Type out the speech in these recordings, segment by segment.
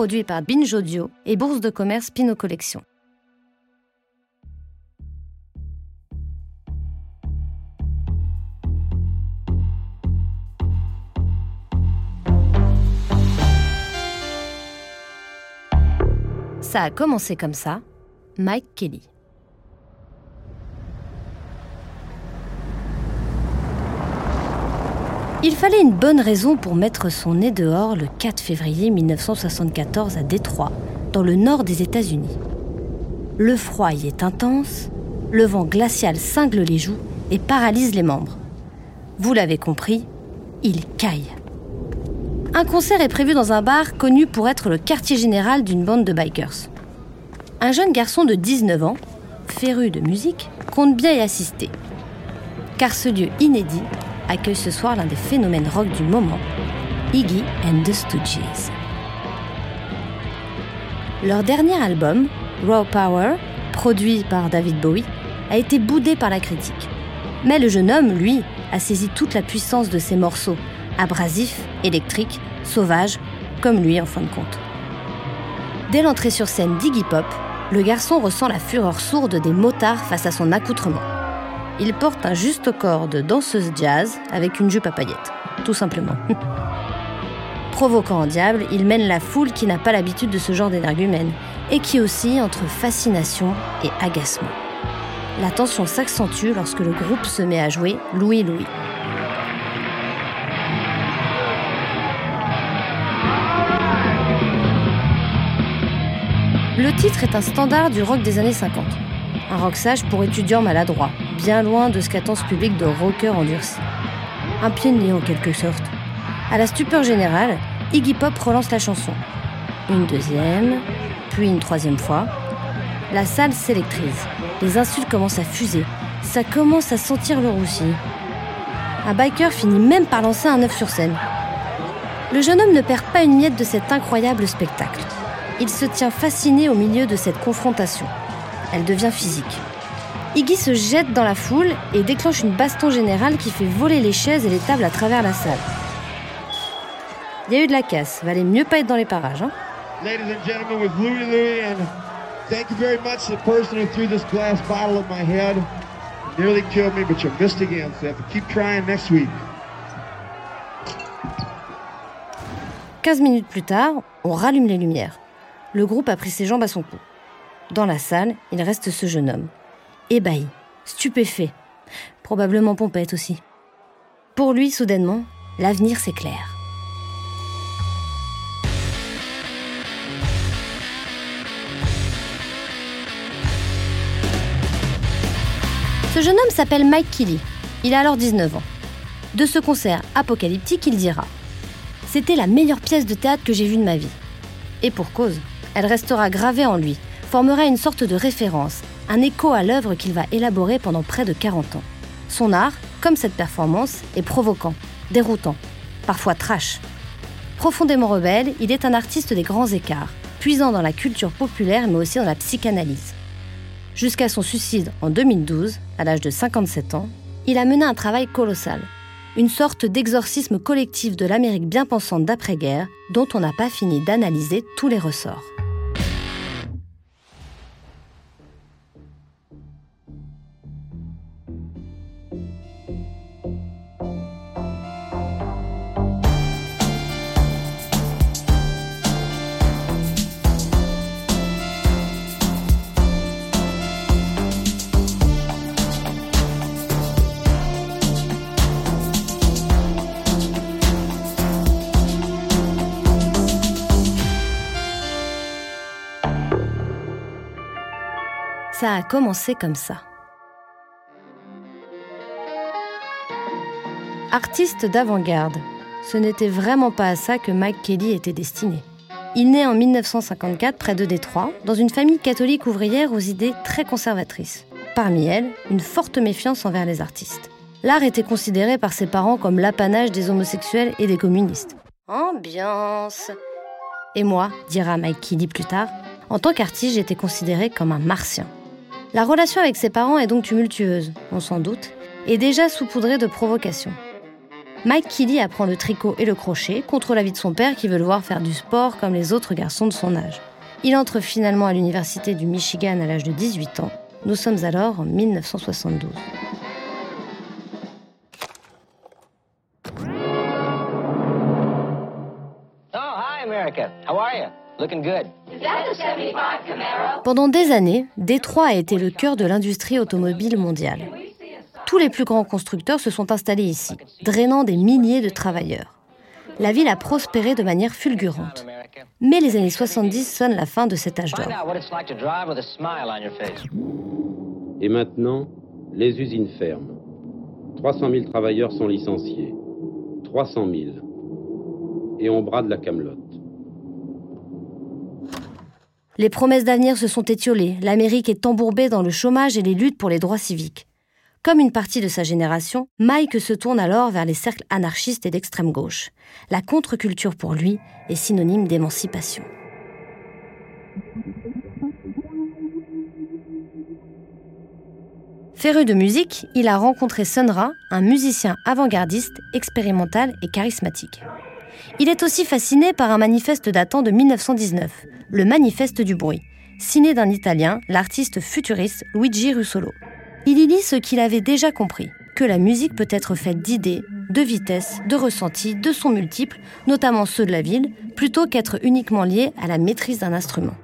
produit par Binge Audio et Bourse de commerce Pinot Collection. Ça a commencé comme ça, Mike Kelly. Il fallait une bonne raison pour mettre son nez dehors le 4 février 1974 à Détroit, dans le nord des États-Unis. Le froid y est intense, le vent glacial cingle les joues et paralyse les membres. Vous l'avez compris, il caille. Un concert est prévu dans un bar connu pour être le quartier général d'une bande de bikers. Un jeune garçon de 19 ans, féru de musique, compte bien y assister. Car ce lieu inédit accueille ce soir l'un des phénomènes rock du moment, Iggy and the Stooges. Leur dernier album, Raw Power, produit par David Bowie, a été boudé par la critique. Mais le jeune homme, lui, a saisi toute la puissance de ses morceaux, abrasifs, électriques, sauvages, comme lui en fin de compte. Dès l'entrée sur scène d'Iggy Pop, le garçon ressent la fureur sourde des motards face à son accoutrement il porte un juste corps de danseuse jazz avec une jupe à paillettes, tout simplement. Provoquant en diable, il mène la foule qui n'a pas l'habitude de ce genre d'énergumène et qui oscille entre fascination et agacement. La tension s'accentue lorsque le groupe se met à jouer Louis Louis. Le titre est un standard du rock des années 50. Un rock sage pour étudiants maladroits, bien loin de ce qu'attend ce public de rockers endurcis. Un pied de nez en quelque sorte. À la stupeur générale, Iggy Pop relance la chanson. Une deuxième, puis une troisième fois. La salle s'électrise. Les insultes commencent à fuser. Ça commence à sentir le roussi. Un biker finit même par lancer un œuf sur scène. Le jeune homme ne perd pas une miette de cet incroyable spectacle. Il se tient fasciné au milieu de cette confrontation elle devient physique. Iggy se jette dans la foule et déclenche une baston générale qui fait voler les chaises et les tables à travers la salle. Il y a eu de la casse, valait mieux pas être dans les parages. Hein Ladies and gentlemen, with Louis Louis, and thank you very much to the person who threw this glass bottle at my head. nearly killed me, but you missed again, so you have to keep trying next week. 15 minutes plus tard, on rallume les lumières. Le groupe a pris ses jambes à son cou. Dans la salle, il reste ce jeune homme. Ébahi, stupéfait, probablement pompette aussi. Pour lui, soudainement, l'avenir s'éclaire. Ce jeune homme s'appelle Mike Kelly. Il a alors 19 ans. De ce concert apocalyptique, il dira C'était la meilleure pièce de théâtre que j'ai vue de ma vie. Et pour cause, elle restera gravée en lui, formera une sorte de référence, un écho à l'œuvre qu'il va élaborer pendant près de 40 ans. Son art, comme cette performance, est provoquant, déroutant, parfois trash. Profondément rebelle, il est un artiste des grands écarts, puisant dans la culture populaire mais aussi dans la psychanalyse. Jusqu'à son suicide en 2012, à l'âge de 57 ans, il a mené un travail colossal, une sorte d'exorcisme collectif de l'Amérique bien pensante d'après-guerre dont on n'a pas fini d'analyser tous les ressorts. Ça a commencé comme ça. Artiste d'avant-garde, ce n'était vraiment pas à ça que Mike Kelly était destiné. Il naît en 1954 près de Détroit, dans une famille catholique ouvrière aux idées très conservatrices. Parmi elles, une forte méfiance envers les artistes. L'art était considéré par ses parents comme l'apanage des homosexuels et des communistes. Ambiance Et moi, dira Mike Kelly plus tard, en tant qu'artiste, j'étais considéré comme un martien. La relation avec ses parents est donc tumultueuse, on s'en doute, et déjà saupoudrée de provocations. Mike Kelly apprend le tricot et le crochet contre l'avis de son père qui veut le voir faire du sport comme les autres garçons de son âge. Il entre finalement à l'université du Michigan à l'âge de 18 ans. Nous sommes alors en 1972. Pendant des années, Détroit a été le cœur de l'industrie automobile mondiale. Tous les plus grands constructeurs se sont installés ici, drainant des milliers de travailleurs. La ville a prospéré de manière fulgurante. Mais les années 70 sonnent la fin de cet âge d'or. Et maintenant, les usines ferment. 300 000 travailleurs sont licenciés. 300 000. Et on brade la camelote. Les promesses d'avenir se sont étiolées. L'Amérique est embourbée dans le chômage et les luttes pour les droits civiques. Comme une partie de sa génération, Mike se tourne alors vers les cercles anarchistes et d'extrême gauche. La contre-culture pour lui est synonyme d'émancipation. Féru de musique, il a rencontré Sun Ra, un musicien avant-gardiste, expérimental et charismatique. Il est aussi fasciné par un manifeste datant de 1919, le Manifeste du bruit, signé d'un Italien, l'artiste futuriste Luigi Russolo. Il y lit ce qu'il avait déjà compris, que la musique peut être faite d'idées, de vitesse, de ressentis, de sons multiples, notamment ceux de la ville, plutôt qu'être uniquement liés à la maîtrise d'un instrument.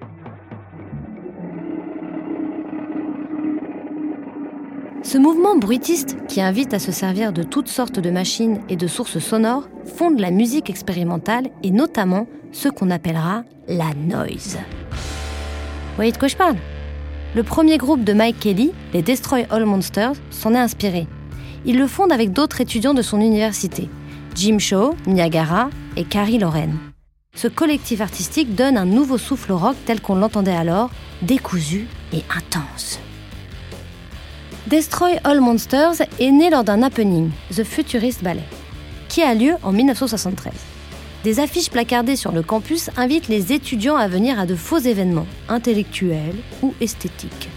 Ce mouvement bruitiste, qui invite à se servir de toutes sortes de machines et de sources sonores, fonde la musique expérimentale et notamment ce qu'on appellera la noise. Vous voyez de quoi je parle? Le premier groupe de Mike Kelly, les Destroy All Monsters, s'en est inspiré. Il le fonde avec d'autres étudiants de son université, Jim Shaw, Niagara et Carrie Loren. Ce collectif artistique donne un nouveau souffle au rock tel qu'on l'entendait alors, décousu et intense. Destroy All Monsters est né lors d'un happening, The Futurist Ballet, qui a lieu en 1973. Des affiches placardées sur le campus invitent les étudiants à venir à de faux événements, intellectuels ou esthétiques.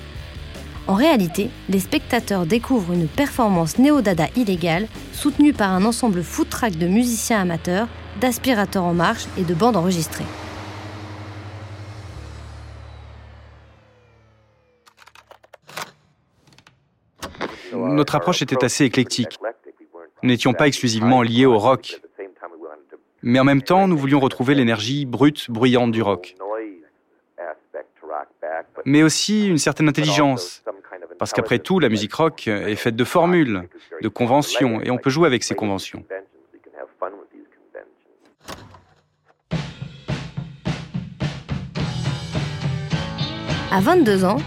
En réalité, les spectateurs découvrent une performance néo-dada illégale soutenue par un ensemble track de musiciens amateurs, d'aspirateurs en marche et de bandes enregistrées. Notre approche était assez éclectique. Nous n'étions pas exclusivement liés au rock, mais en même temps, nous voulions retrouver l'énergie brute, bruyante du rock. Mais aussi une certaine intelligence, parce qu'après tout, la musique rock est faite de formules, de conventions, et on peut jouer avec ces conventions. À 22 ans,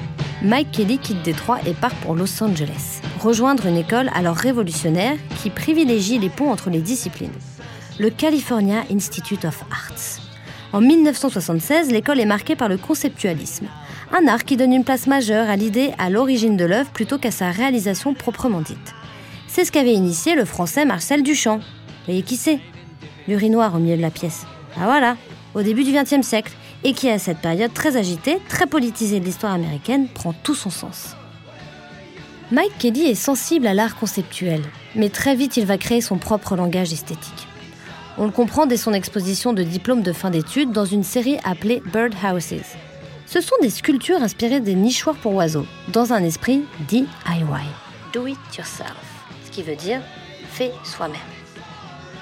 Mike Kelly quitte Détroit et part pour Los Angeles, rejoindre une école alors révolutionnaire qui privilégie les ponts entre les disciplines le California Institute of Arts. En 1976, l'école est marquée par le conceptualisme, un art qui donne une place majeure à l'idée à l'origine de l'œuvre plutôt qu'à sa réalisation proprement dite. C'est ce qu'avait initié le français Marcel Duchamp. Voyez qui c'est? L'urinoir au milieu de la pièce. Ah voilà, au début du XXe siècle, et qui à cette période très agitée, très politisée de l'histoire américaine, prend tout son sens. Mike Kelly est sensible à l'art conceptuel, mais très vite il va créer son propre langage esthétique. On le comprend dès son exposition de diplôme de fin d'études dans une série appelée Bird Houses. Ce sont des sculptures inspirées des nichoirs pour oiseaux, dans un esprit DIY, do it yourself, ce qui veut dire fait soi-même.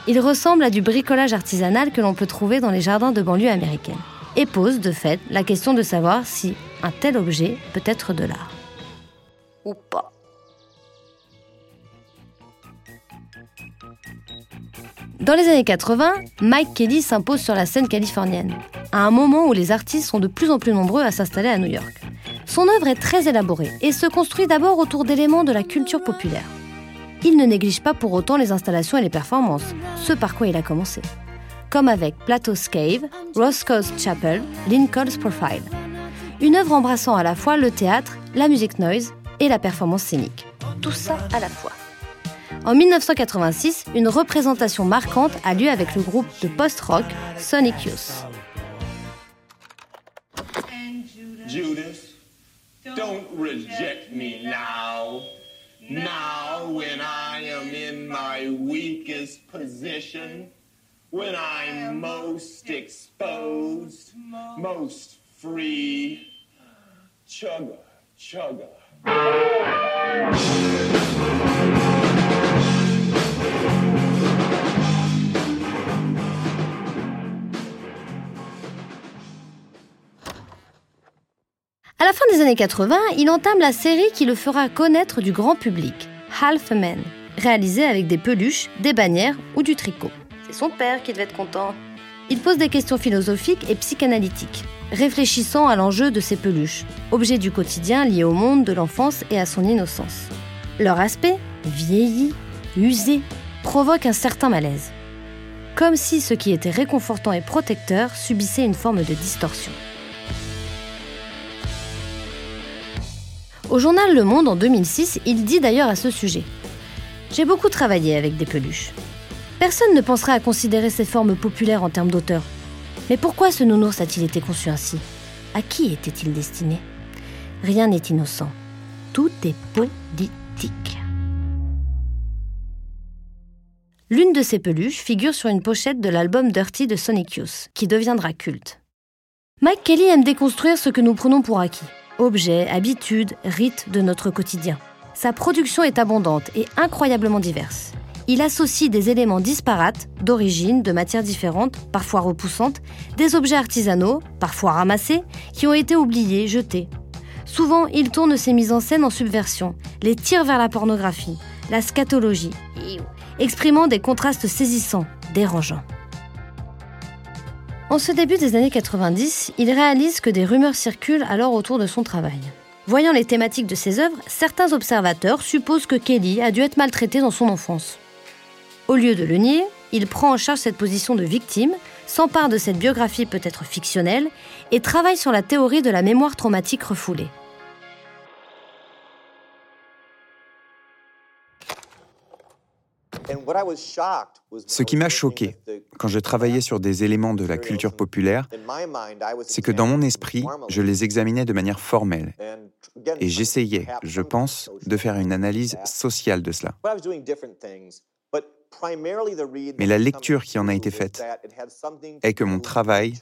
Il ressemble à du bricolage artisanal que l'on peut trouver dans les jardins de banlieue américaine, et pose de fait la question de savoir si un tel objet peut être de l'art. Ou pas. Dans les années 80, Mike Kelly s'impose sur la scène californienne, à un moment où les artistes sont de plus en plus nombreux à s'installer à New York. Son œuvre est très élaborée et se construit d'abord autour d'éléments de la culture populaire. Il ne néglige pas pour autant les installations et les performances, ce par quoi il a commencé. Comme avec Plato's Cave, Roscoe's Chapel, Lincoln's Profile. Une œuvre embrassant à la fois le théâtre, la musique noise et la performance scénique. Tout ça à la fois. En 1986, une représentation marquante a lieu avec le groupe de post-rock Sonic Youth. Now, when I am in my weakest position, when I'm most exposed, most free, chugga, chugga. La fin des années 80, il entame la série qui le fera connaître du grand public, Half a Man, réalisée avec des peluches, des bannières ou du tricot. C'est son père qui devait être content. Il pose des questions philosophiques et psychanalytiques, réfléchissant à l'enjeu de ces peluches, objets du quotidien liés au monde de l'enfance et à son innocence. Leur aspect, vieilli, usé, provoque un certain malaise. Comme si ce qui était réconfortant et protecteur subissait une forme de distorsion. Au journal Le Monde en 2006, il dit d'ailleurs à ce sujet J'ai beaucoup travaillé avec des peluches. Personne ne penserait à considérer ces formes populaires en termes d'auteur. Mais pourquoi ce nounours a-t-il été conçu ainsi? À qui était-il destiné? Rien n'est innocent. Tout est politique. L'une de ces peluches figure sur une pochette de l'album Dirty de Sonic Youth, qui deviendra culte. Mike Kelly aime déconstruire ce que nous prenons pour acquis objets, habitudes, rites de notre quotidien. Sa production est abondante et incroyablement diverse. Il associe des éléments disparates, d'origine, de matières différentes, parfois repoussantes, des objets artisanaux, parfois ramassés, qui ont été oubliés, jetés. Souvent, il tourne ses mises en scène en subversion, les tire vers la pornographie, la scatologie, exprimant des contrastes saisissants, dérangeants. En ce début des années 90, il réalise que des rumeurs circulent alors autour de son travail. Voyant les thématiques de ses œuvres, certains observateurs supposent que Kelly a dû être maltraité dans son enfance. Au lieu de le nier, il prend en charge cette position de victime, s'empare de cette biographie peut-être fictionnelle et travaille sur la théorie de la mémoire traumatique refoulée. Ce qui m'a choqué quand je travaillais sur des éléments de la culture populaire, c'est que dans mon esprit, je les examinais de manière formelle. Et j'essayais, je pense, de faire une analyse sociale de cela. Mais la lecture qui en a été faite est que mon travail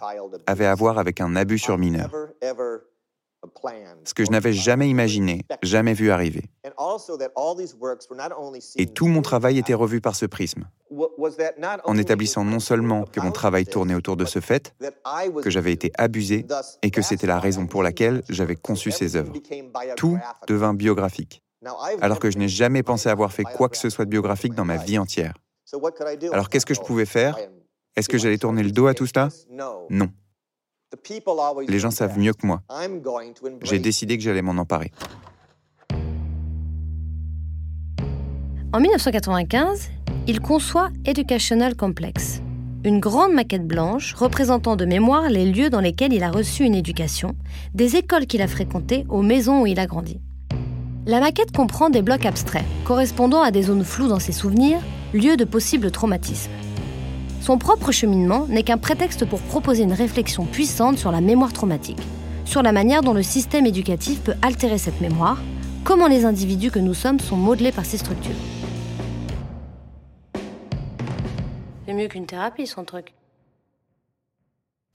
avait à voir avec un abus sur mineur ce que je n'avais jamais imaginé, jamais vu arriver. Et tout mon travail était revu par ce prisme, en établissant non seulement que mon travail tournait autour de ce fait, que j'avais été abusé et que c'était la raison pour laquelle j'avais conçu ces œuvres. Tout devint biographique, alors que je n'ai jamais pensé avoir fait quoi que ce soit de biographique dans ma vie entière. Alors qu'est-ce que je pouvais faire? Est-ce que j'allais tourner le dos à tout cela? Non. Les gens savent mieux que moi. J'ai décidé que j'allais m'en emparer. En 1995, il conçoit Educational Complex, une grande maquette blanche représentant de mémoire les lieux dans lesquels il a reçu une éducation, des écoles qu'il a fréquentées aux maisons où il a grandi. La maquette comprend des blocs abstraits, correspondant à des zones floues dans ses souvenirs, lieux de possibles traumatismes. Son propre cheminement n'est qu'un prétexte pour proposer une réflexion puissante sur la mémoire traumatique, sur la manière dont le système éducatif peut altérer cette mémoire, comment les individus que nous sommes sont modelés par ces structures. C'est mieux qu'une thérapie, son truc.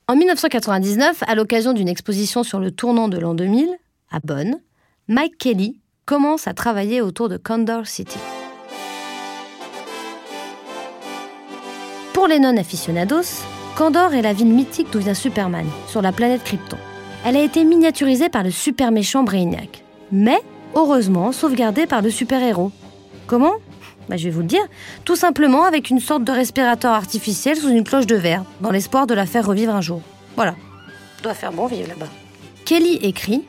En 1999, à l'occasion d'une exposition sur le tournant de l'an 2000, à Bonn, Mike Kelly commence à travailler autour de Condor City. Pour les non-aficionados, Kandor est la ville mythique d'où vient Superman, sur la planète Krypton. Elle a été miniaturisée par le super méchant Brainiac, mais heureusement sauvegardée par le super-héros. Comment? Bah, Je vais vous le dire. Tout simplement avec une sorte de respirateur artificiel sous une cloche de verre, dans l'espoir de la faire revivre un jour. Voilà. Doit faire bon vivre là-bas. Kelly écrit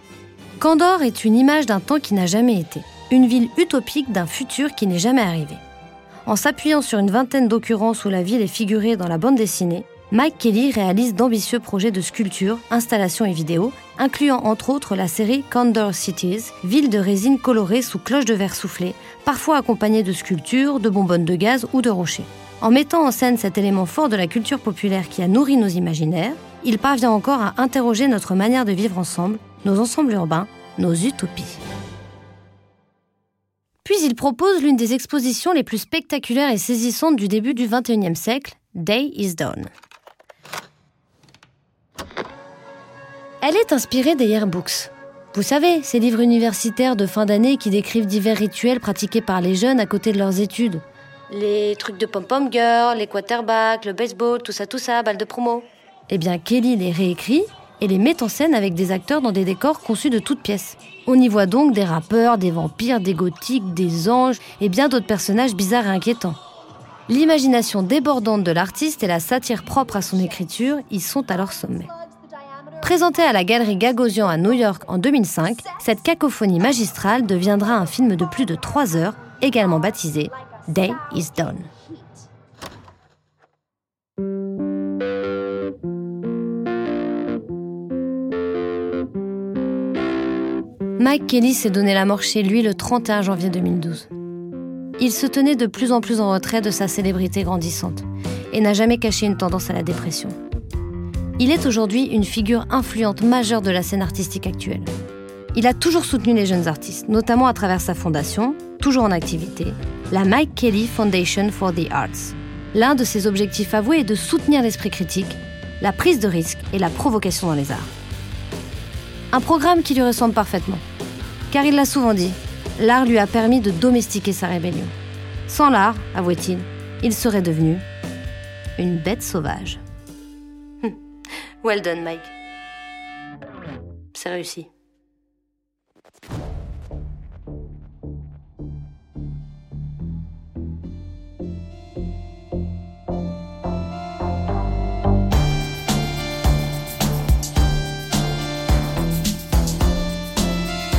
Kandor est une image d'un temps qui n'a jamais été, une ville utopique d'un futur qui n'est jamais arrivé. En s'appuyant sur une vingtaine d'occurrences où la ville est figurée dans la bande dessinée, Mike Kelly réalise d'ambitieux projets de sculpture, installation et vidéo, incluant entre autres la série Condor Cities, ville de résine colorée sous cloche de verre soufflé, parfois accompagnée de sculptures, de bonbonnes de gaz ou de rochers. En mettant en scène cet élément fort de la culture populaire qui a nourri nos imaginaires, il parvient encore à interroger notre manière de vivre ensemble, nos ensembles urbains, nos utopies. Puis il propose l'une des expositions les plus spectaculaires et saisissantes du début du XXIe siècle, Day is Done. Elle est inspirée des yearbooks. Vous savez, ces livres universitaires de fin d'année qui décrivent divers rituels pratiqués par les jeunes à côté de leurs études. Les trucs de pom-pom girl, les quarterbacks, le baseball, tout ça, tout ça, balle de promo. Eh bien, Kelly les réécrit et les met en scène avec des acteurs dans des décors conçus de toutes pièces. On y voit donc des rappeurs, des vampires, des gothiques, des anges et bien d'autres personnages bizarres et inquiétants. L'imagination débordante de l'artiste et la satire propre à son écriture y sont à leur sommet. Présentée à la galerie Gagosian à New York en 2005, cette cacophonie magistrale deviendra un film de plus de 3 heures, également baptisé Day is Done. Mike Kelly s'est donné la mort chez lui le 31 janvier 2012. Il se tenait de plus en plus en retrait de sa célébrité grandissante et n'a jamais caché une tendance à la dépression. Il est aujourd'hui une figure influente majeure de la scène artistique actuelle. Il a toujours soutenu les jeunes artistes, notamment à travers sa fondation, toujours en activité, la Mike Kelly Foundation for the Arts. L'un de ses objectifs avoués est de soutenir l'esprit critique, la prise de risque et la provocation dans les arts. Un programme qui lui ressemble parfaitement. Car il l'a souvent dit, l'art lui a permis de domestiquer sa rébellion. Sans l'art, avouait-il, il serait devenu une bête sauvage. well done, Mike. C'est réussi.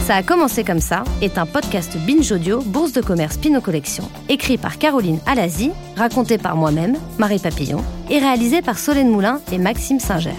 Ça a commencé comme ça est un podcast Binge Audio, Bourse de commerce Pinot Collection, écrit par Caroline Alazi, raconté par moi-même, Marie Papillon, et réalisé par Solène Moulin et Maxime Singer.